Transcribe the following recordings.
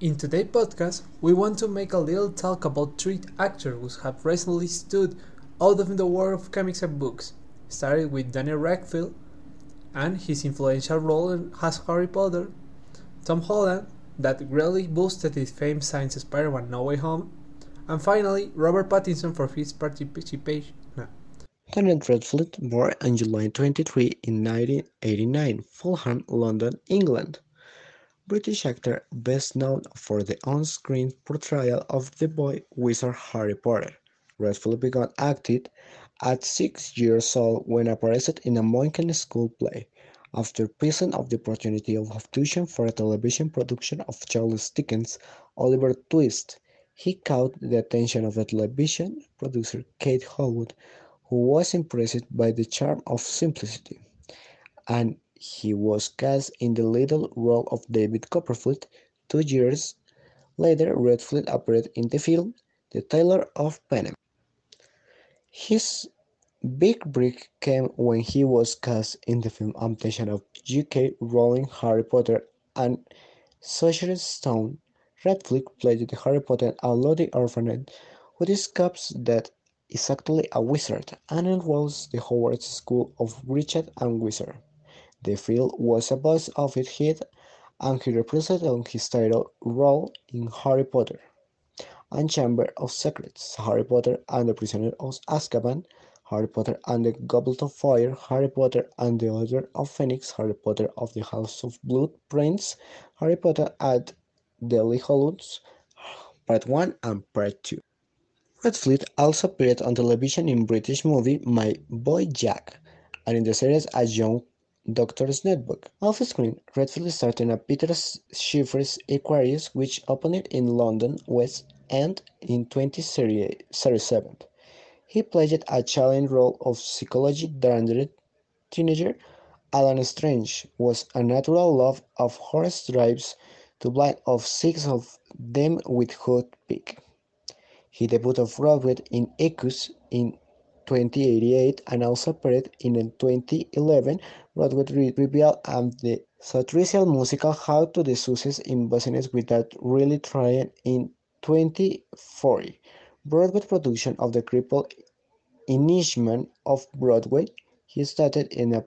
In today's podcast, we want to make a little talk about three actors who have recently stood out of the world of comics and books. starting with Daniel Radcliffe and his influential role as Harry Potter, Tom Holland, that greatly boosted his fame since Spider-Man No Way Home, and finally Robert Pattinson for his participation. No. Daniel Radcliffe, born on July 23 in 1989, Fulham, London, England. British actor best known for the on-screen portrayal of the boy wizard Harry Potter. Radcliffe began acting at six years old when appeared in a Moinken school play. After pissing off the opportunity of audition for a television production of Charles Dickens' Oliver Twist, he caught the attention of the television producer Kate Howard, who was impressed by the charm of simplicity. And he was cast in the little role of David Copperfield. Two years later, Radcliffe appeared in the film The Tailor of Panama. His big break came when he was cast in the film adaptation of J.K. Rowling Harry Potter and Sorcerer's Stone. Radcliffe played the Harry Potter and orphanage who discovers that is actually a wizard and enrolls the Hogwarts School of Witches and Wizards. The film was a box office hit and he reprised on his title role in Harry Potter and Chamber of Secrets, Harry Potter and the Prisoner of Azkaban, Harry Potter and the Goblet of Fire, Harry Potter and the Order of Phoenix, Harry Potter of the House of Blood Prince, Harry Potter at Deathly Hallows, Part 1 and Part 2. Radcliffe also appeared on television in British movie My Boy Jack and in the series as young Doctor's Notebook. Off screen, Radcliffe started at Peter Shaffer's Equus, which opened in London West End in 2037. He played a challenging role of psychology darned teenager. Alan Strang was a natural love of horse drives to blind of six of them with hood pick. He debuted off Broadway in Equus in 2088 and also appeared in 2011 Broadway revival and the satirical musical How to the Success in Business Without Really Trying in 2040. Broadway production of the crippled Inishmaan of Broadway. He started in a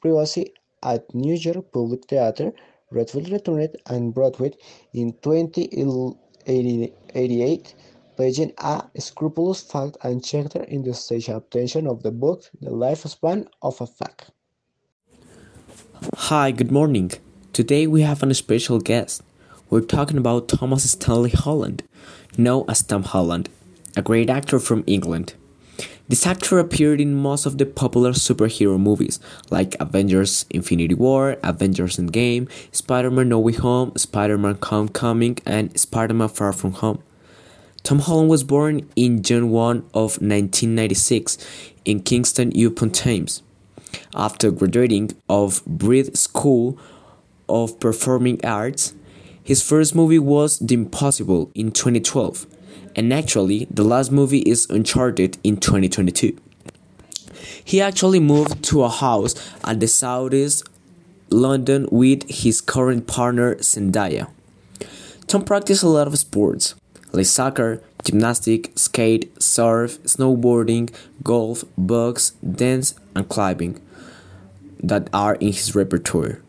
privacy at New York Public Theater. Radcliffe returned on Broadway in 2088 playing a scrupulous fact and checker in the stage adaptation of the book The Lifespan of a Fact. Hi, good morning. Today we have a special guest. We're talking about Thomas Stanley Holland, known as Tom Holland, a great actor from England. This actor appeared in most of the popular superhero movies like Avengers Infinity War, Avengers Endgame, Spider Man No Way Home, Spider Man Homecoming, and Spider Man Far From Home. Tom Holland was born in June 1 of 1996 in Kingston upon Thames. After graduating of Brit School of Performing Arts, his first movie was The Impossible in 2012, and actually the last movie is Uncharted in 2022. He actually moved to a house at the southeast London with his current partner Zendaya. Tom practiced a lot of sports like soccer, gymnastics, skate, surf, snowboarding, golf, box, dance, and climbing that are in his repertoire.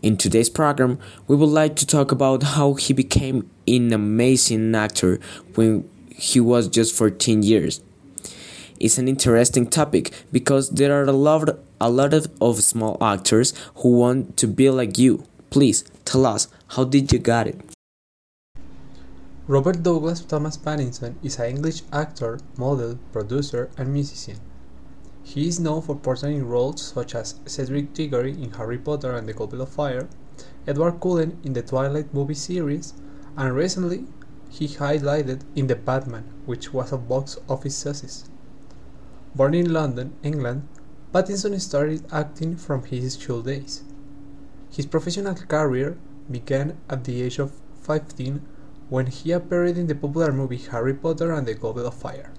In today's program, we would like to talk about how he became an amazing actor when he was just 14 years. It's an interesting topic because there are a lot, a lot of, of small actors who want to be like you. Please tell us how did you got it? Robert Douglas Thomas Pattinson is an English actor, model, producer, and musician. He is known for portraying roles such as Cedric Diggory in Harry Potter and the Goblet of Fire, Edward Cullen in the Twilight movie series, and recently he highlighted in The Batman, which was a box office success. Born in London, England, Pattinson started acting from his school days. His professional career began at the age of 15 when he appeared in the popular movie Harry Potter and the Goblet of Fire.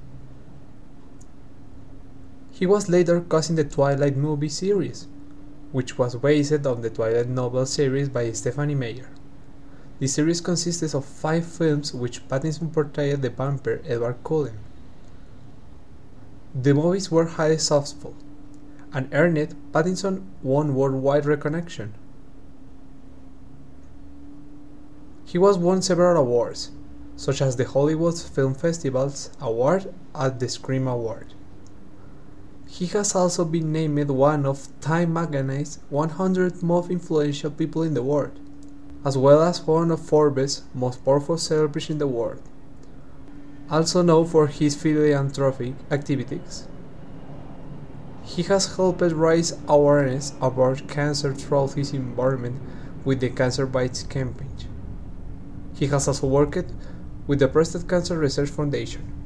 He was later cast in the Twilight movie series, which was based on the Twilight novel series by Stephenie Meyer. The series consisted of five films which Pattinson portrayed the vampire Edward Cullen. The movies were highly successful, and earned Pattinson won worldwide recognition. He was won several awards, such as the Hollywood Film Festival's award and the Scream Award. He has also been named one of Time magazine's 100 most influential people in the world as well as one of Forbes' most powerful celebrities in the world. Also known for his philanthropic activities, he has helped raise awareness about cancer throughout his involvement with the Cancer Bites campaign. He has also worked with the Prostate Cancer Research Foundation.